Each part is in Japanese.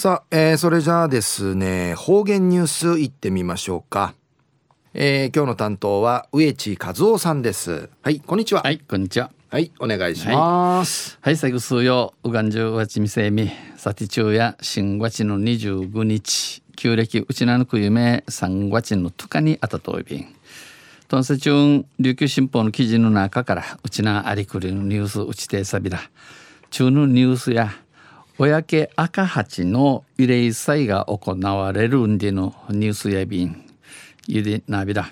さあ、えー、それじゃあですね方言ニュースいってみましょうか。えー、今日の担当は植地和夫さんです。はいこんにちは。はいこんにちは。はいお願いします。はい、最後数曜うがんじゅうわちみせみさて中や新月の25日旧暦うちなぬく夢三月のとかにあたといびん。とんせちゅん琉球新報の記事の中からうちなありくりのニュースうちてさびら中のニュースや親家赤八の慰霊祭が行われるんでのニュースやびん。ゆでなびら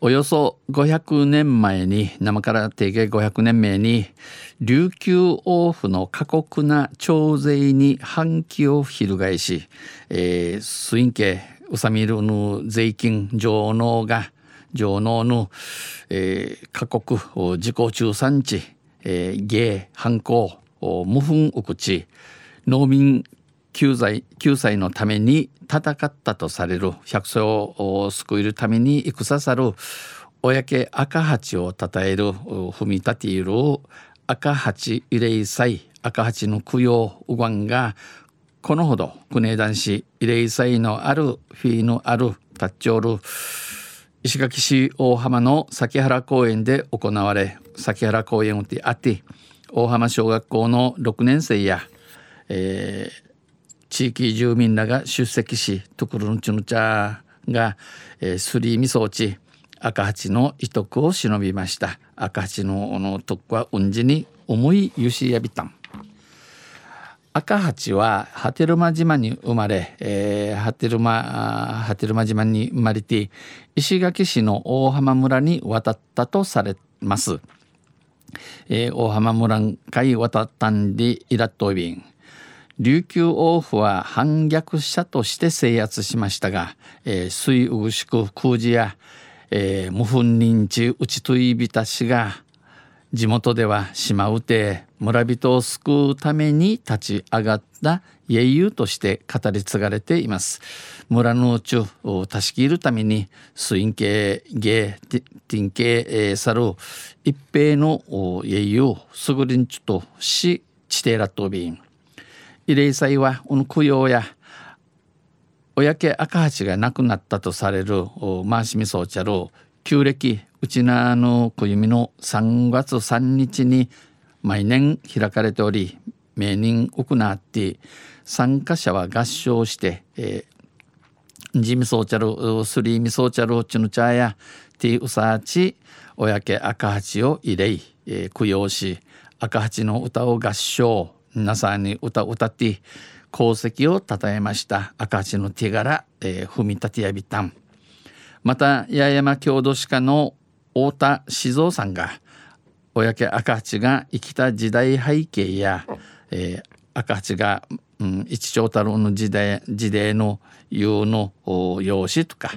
およそ500年前に生から定義500年前に琉球王府の過酷な徴税に反旗を翻し、えー、スインケウサミルの税金上納が上納の、えー、過酷自己中産地、えー、芸反抗。無分うくち農民救済救済のために戦ったとされる百姓を救えるために戦さる親家赤八をたたえる踏み立ている赤八慰霊祭赤八の供養うがんがこのほど国枝男子慰霊祭のあるフィーのあるタッチョール石垣市大浜の崎原公園で行われ崎原公園をてあって大浜小学校の6年生や、えー、地域住民らが出席しトクルンチュヌチャーが、えー、スリーミソーチ赤八の遺徳を忍びました。赤八のの徳はうんじに重いゆしやびたん。赤八は波照間島に生まれ、えー、波照間波照間島に生まれて石垣市の大浜村に渡ったとされます、えー、大浜村会渡ったんでイラットビン琉球王府は反逆者として制圧しましたが、えー、水う宿空寺や、えー、無粉認知内といびたしが地元では島うて村人を救うために立ち上がった英雄として語り継がれています。村のうちをたしきるために水ン系芸ティン系サル一平の英雄すぐりんちとし地底ラットビン慰霊祭はこの供養や親家赤八が亡くなったとされるマーシミソーチャル旧暦うちなの小弓の3月3日に毎年開かれており名人行って参加者は合唱して、えー、ジミソーチャルスリーミソーチャルチヌチャーやティウサーチ親家赤八を慰霊、えー、供養し赤八の歌を合唱皆さんに歌を歌って功績をたたえました。赤字の手柄、えー、踏み立てやびたん。また八重山郷土史家の太田静雄さんが親家赤八が生きた時代背景や、えー、赤八が、うん、一長太郎の時代時代の有の用紙とか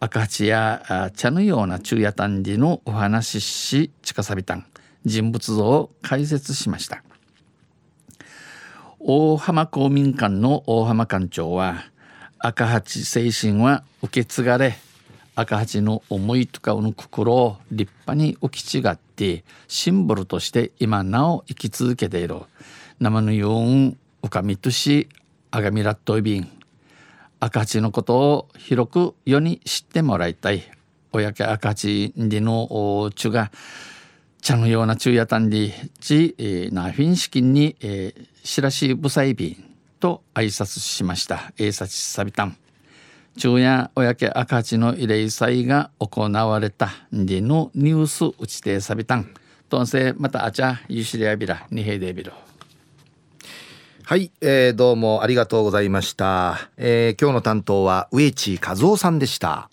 赤八や茶のような昼夜短時のお話しし近さびたん人物像を解説しました。大浜公民館の大浜館長は赤八精神は受け継がれ赤八の思いとかの心を立派に浮き違ってシンボルとして今なお生き続けている生のようん浮かみとしあがみらっといびん赤八のことを広く世に知ってもらいたい親家赤八でのちゅが茶のような昼夜単理ち、えー、なフィン資金に、えー、しらしぶさいびんと挨拶しました。えいさちさびたん。昼夜親家赤字の慰霊祭が行われたでのニュース打ちてさびたん。とんせまたあちゃゆしりやびらにへいでびろ。はい、えー、どうもありがとうございました。えー、今日の担当は植地和夫さんでした。